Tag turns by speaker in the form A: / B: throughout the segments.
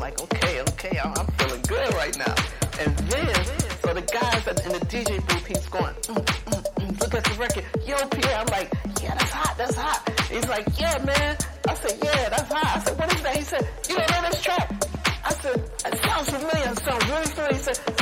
A: like, okay, okay, I'm, I'm feeling good right now. And then, so the guys in the DJ booth, he's going, mm, mm, mm, look at the record. Yo, Pierre, I'm like, yeah, that's hot, that's hot. He's like, yeah, man. I said, yeah, that's hot. I said, what is that? He said, you don't know this track. I said, it sounds familiar. It sounds really familiar. He said,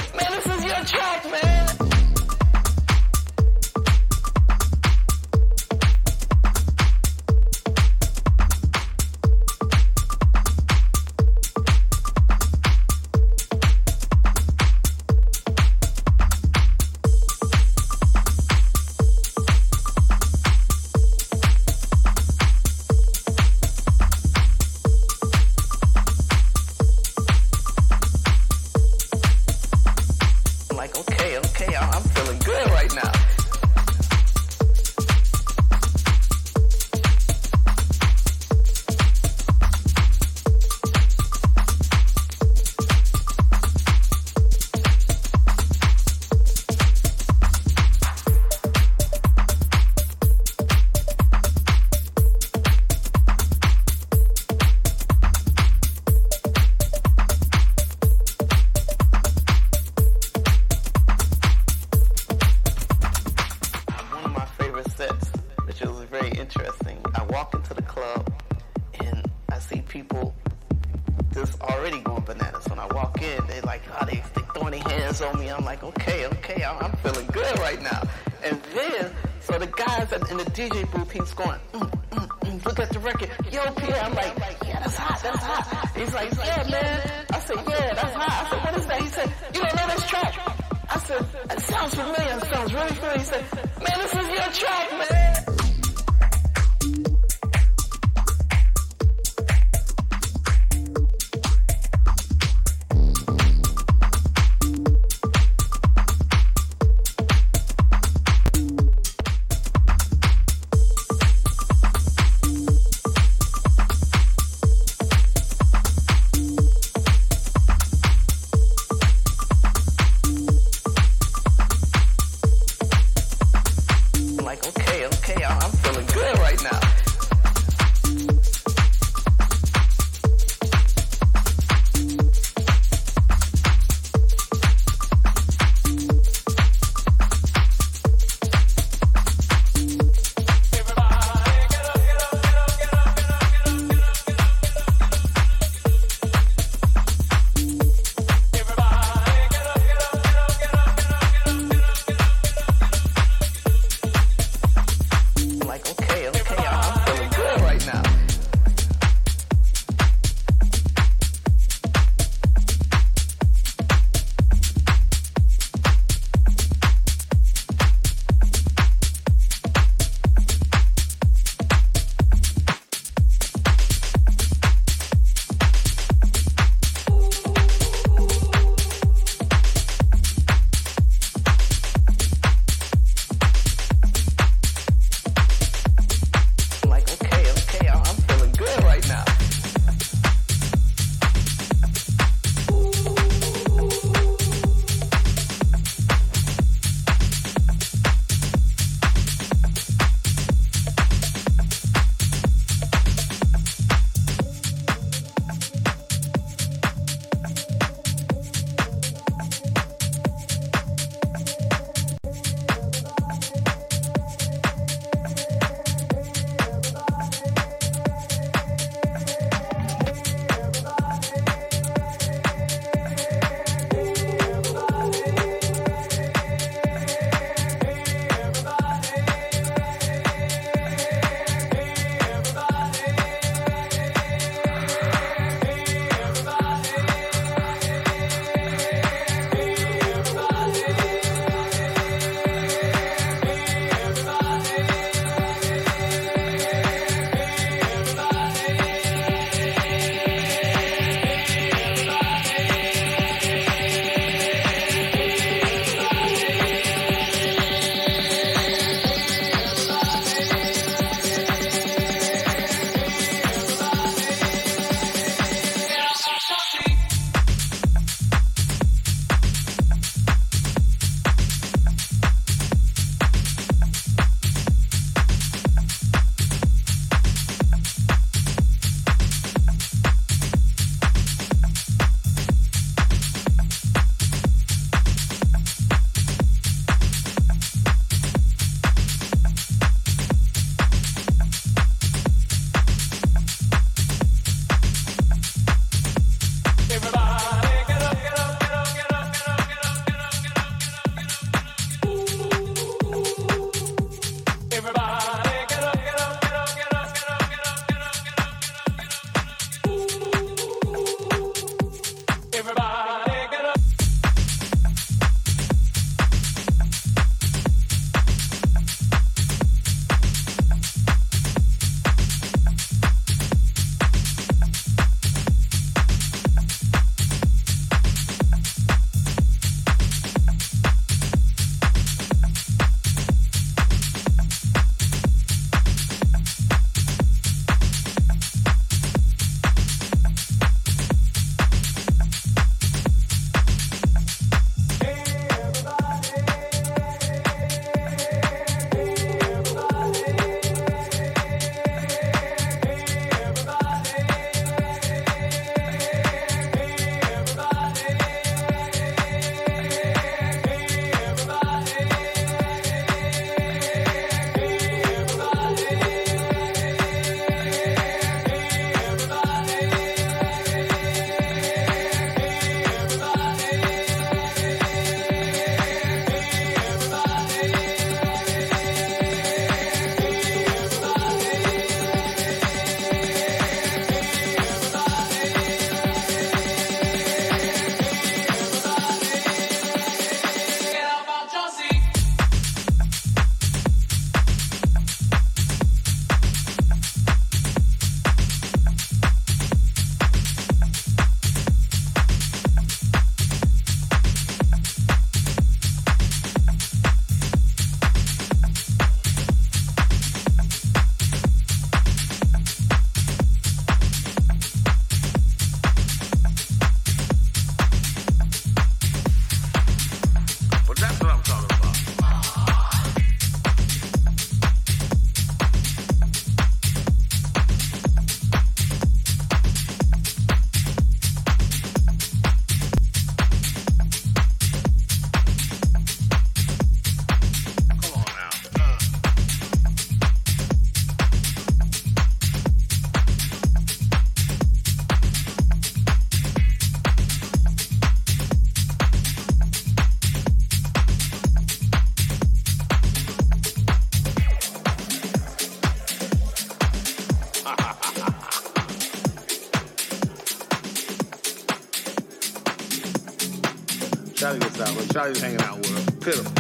A: Charlie's hanging out with. Pitiful.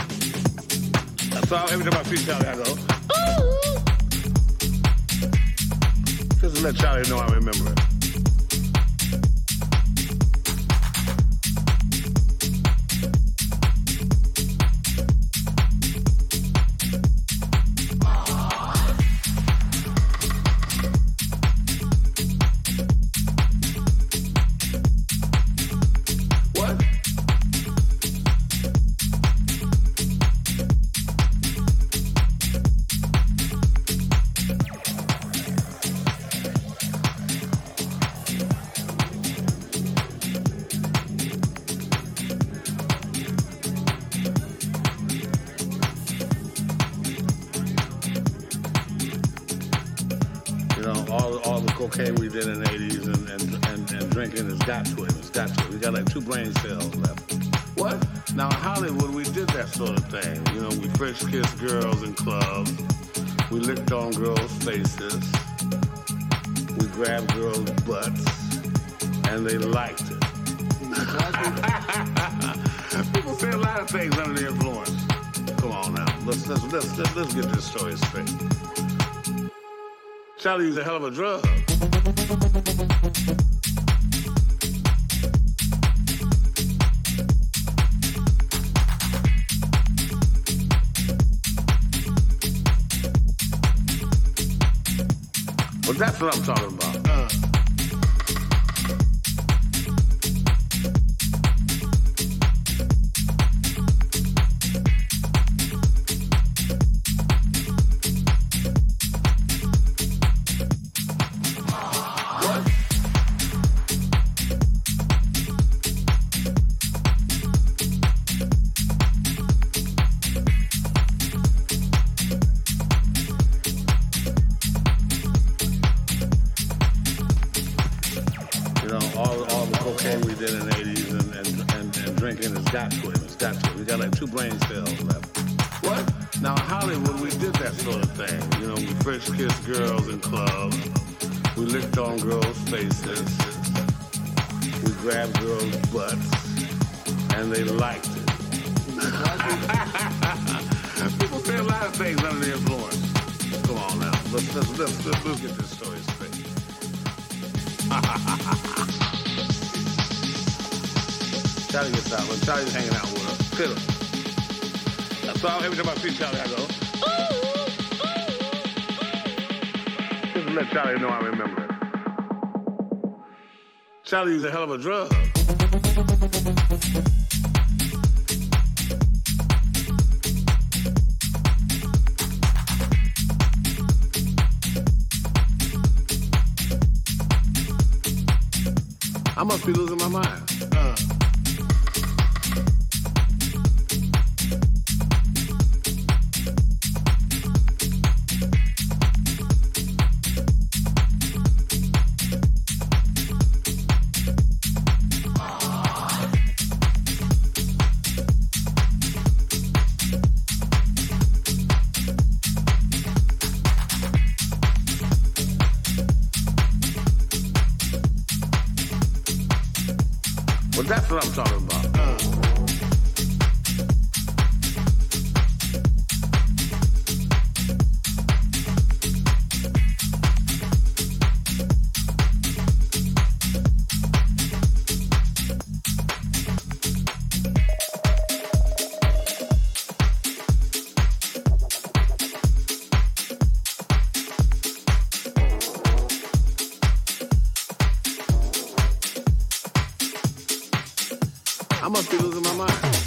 A: So every time I see Charlie, I go, Ooh. Just to let Charlie know I remember it. Charlie used a hell of a drug. You know, all, all the cocaine we did in the 80s and, and, and, and drinking has got to it.
B: It's got to it. We got like two brain cells left. What? Now, Hollywood, we did that sort of thing. You know, we first kissed girls in clubs. We licked on girls' faces. We grabbed girls' butts. And they liked it. People say a lot of things under the influence. Come on now. Let's, let's, let's, let's, get this story straight. Charlie gets out. When Charlie's hanging out with her, still. That's all every time I
C: see Charlie, I go. Just to
D: let Charlie know
E: I
D: remember
E: it. Charlie used a hell of a drug. I
D: must be losing my mind. I must be losing my mind.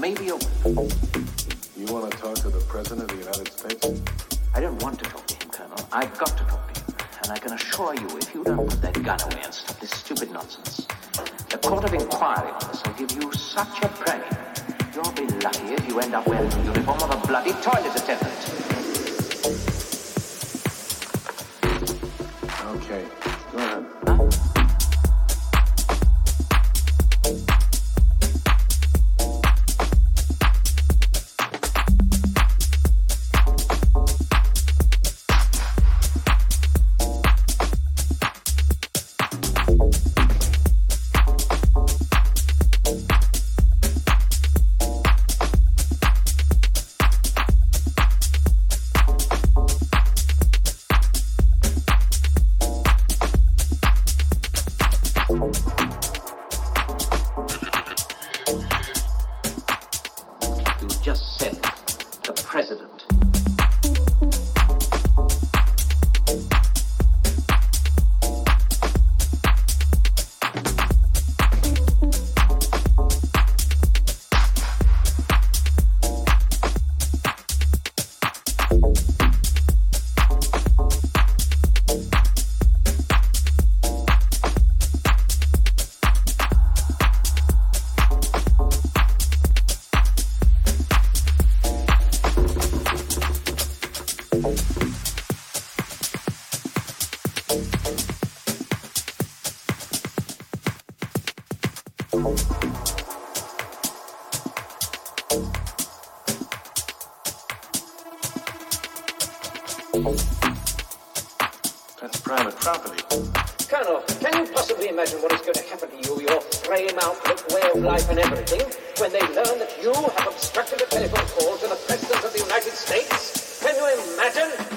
D: May be open.
E: You want to talk to the president of the United States?
D: I don't want to talk to him, Colonel. I've got to talk to him. And I can assure you, if you don't put that gun away and stop this stupid nonsense, the court of inquiry on this will give you such a brain. You'll be lucky if you end up wearing the uniform of a bloody toilet attendant.
E: Okay, That's private property.
F: Colonel, can you possibly imagine what is going to happen to you, your frame outlook, way of life, and everything, when they learn that you have obstructed a telephone call to the President of the United States? Can you imagine?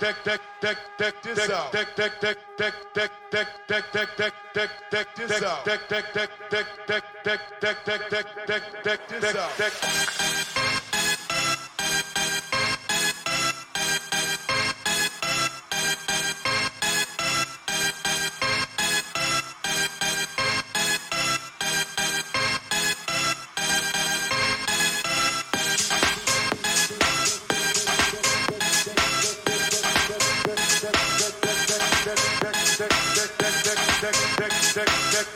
G: deck deck deck deck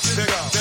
G: Check out.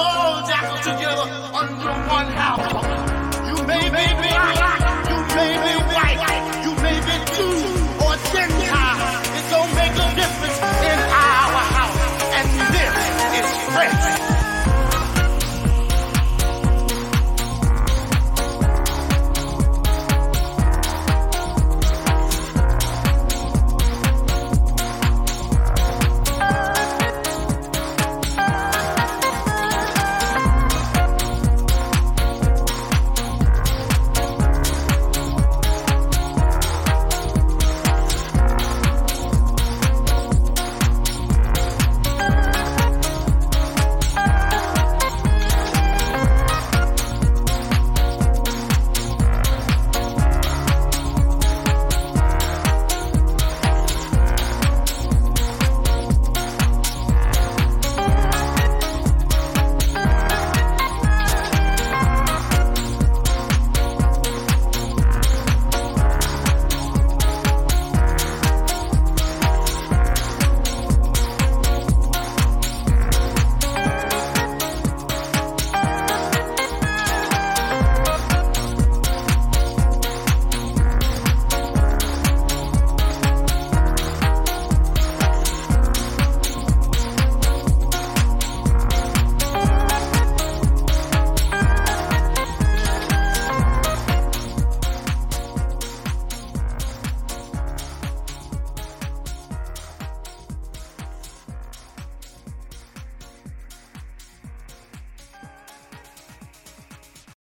G: all jackal together under one house. You may be black, you may be white, you may be blue.